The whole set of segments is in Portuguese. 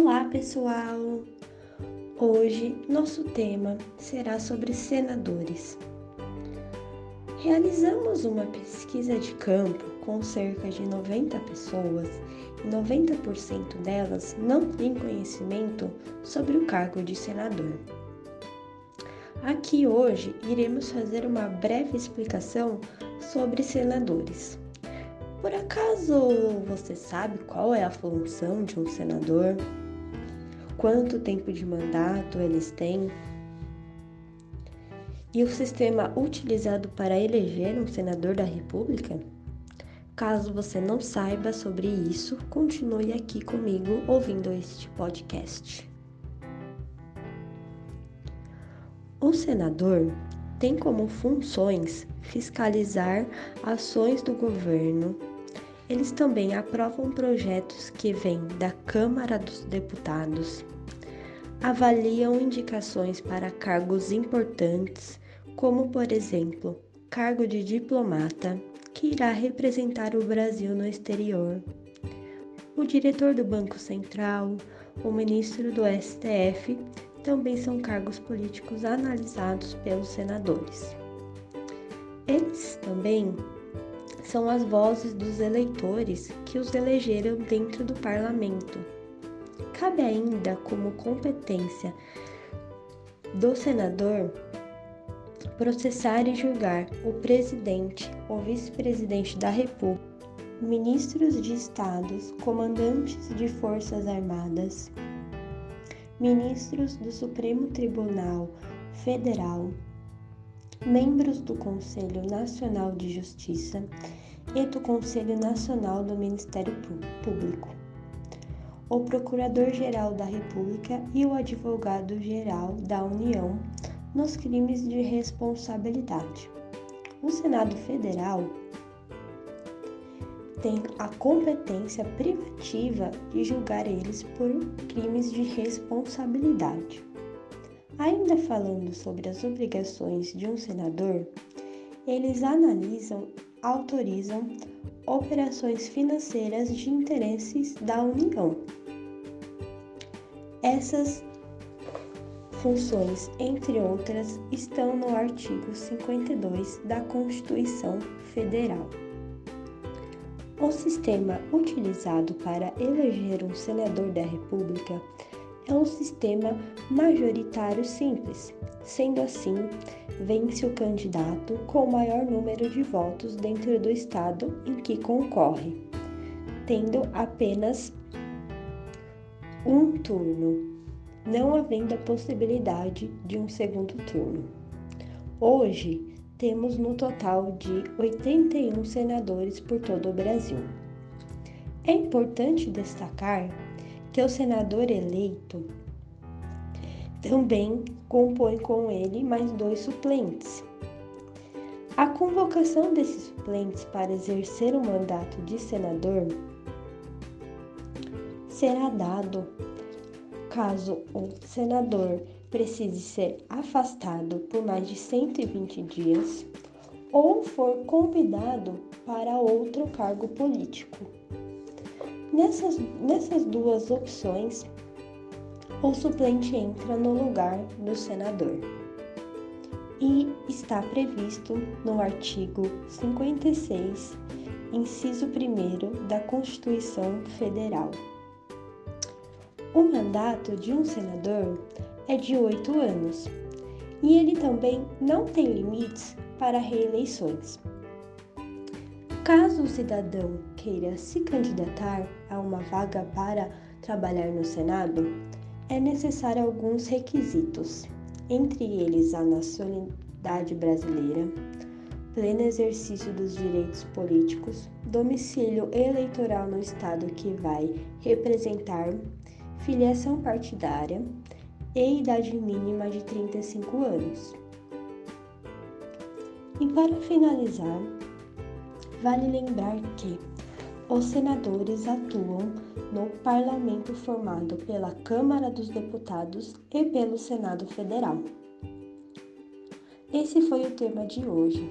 Olá, pessoal! Hoje nosso tema será sobre senadores. Realizamos uma pesquisa de campo com cerca de 90 pessoas e 90% delas não têm conhecimento sobre o cargo de senador. Aqui hoje iremos fazer uma breve explicação sobre senadores. Por acaso você sabe qual é a função de um senador? Quanto tempo de mandato eles têm? E o sistema utilizado para eleger um senador da República? Caso você não saiba sobre isso, continue aqui comigo ouvindo este podcast. O senador tem como funções fiscalizar ações do governo. Eles também aprovam projetos que vêm da Câmara dos Deputados, avaliam indicações para cargos importantes, como, por exemplo, cargo de diplomata, que irá representar o Brasil no exterior, o diretor do Banco Central, o ministro do STF também são cargos políticos analisados pelos senadores. Eles também são as vozes dos eleitores que os elegeram dentro do parlamento. Cabe ainda como competência do senador processar e julgar o presidente ou vice-presidente da República, ministros de estados, comandantes de forças armadas, ministros do Supremo Tribunal Federal, membros do Conselho Nacional de Justiça e do Conselho Nacional do Ministério Público, o Procurador-Geral da República e o Advogado-Geral da União nos crimes de responsabilidade. O Senado Federal tem a competência privativa de julgar eles por crimes de responsabilidade. Ainda falando sobre as obrigações de um senador, eles analisam, autorizam operações financeiras de interesses da União. Essas funções, entre outras, estão no artigo 52 da Constituição Federal. O sistema utilizado para eleger um senador da República é um sistema majoritário simples. Sendo assim, vence o candidato com o maior número de votos dentro do estado em que concorre, tendo apenas um turno, não havendo a possibilidade de um segundo turno. Hoje, temos no total de 81 senadores por todo o Brasil. É importante destacar o senador eleito também compõe com ele mais dois suplentes. A convocação desses suplentes para exercer o mandato de senador será dado caso o senador precise ser afastado por mais de 120 dias ou for convidado para outro cargo político. Nessas, nessas duas opções, o suplente entra no lugar do senador. E está previsto no artigo 56, inciso 1 da Constituição Federal. O mandato de um senador é de oito anos e ele também não tem limites para reeleições. Caso o cidadão queira se candidatar a uma vaga para trabalhar no Senado, é necessário alguns requisitos, entre eles a nacionalidade brasileira, pleno exercício dos direitos políticos, domicílio eleitoral no estado que vai representar, filiação partidária, e idade mínima de 35 anos. E para finalizar, vale lembrar que os senadores atuam no parlamento formado pela Câmara dos Deputados e pelo Senado Federal. Esse foi o tema de hoje.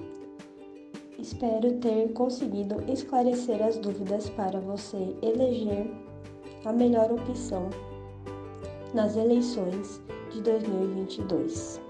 Espero ter conseguido esclarecer as dúvidas para você eleger a melhor opção nas eleições de 2022.